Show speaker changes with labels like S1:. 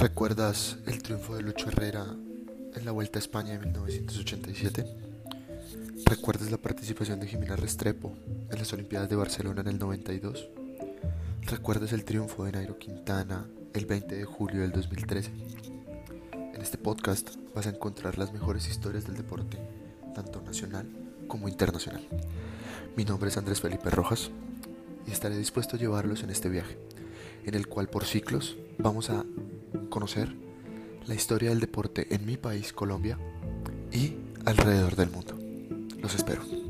S1: ¿Recuerdas el triunfo de Lucho Herrera en la Vuelta a España de 1987? ¿Recuerdas la participación de Jimena Restrepo en las Olimpiadas de Barcelona en el 92? ¿Recuerdas el triunfo de Nairo Quintana el 20 de julio del 2013? En este podcast vas a encontrar las mejores historias del deporte, tanto nacional como internacional. Mi nombre es Andrés Felipe Rojas y estaré dispuesto a llevarlos en este viaje, en el cual por ciclos vamos a conocer la historia del deporte en mi país, Colombia, y alrededor del mundo. Los espero.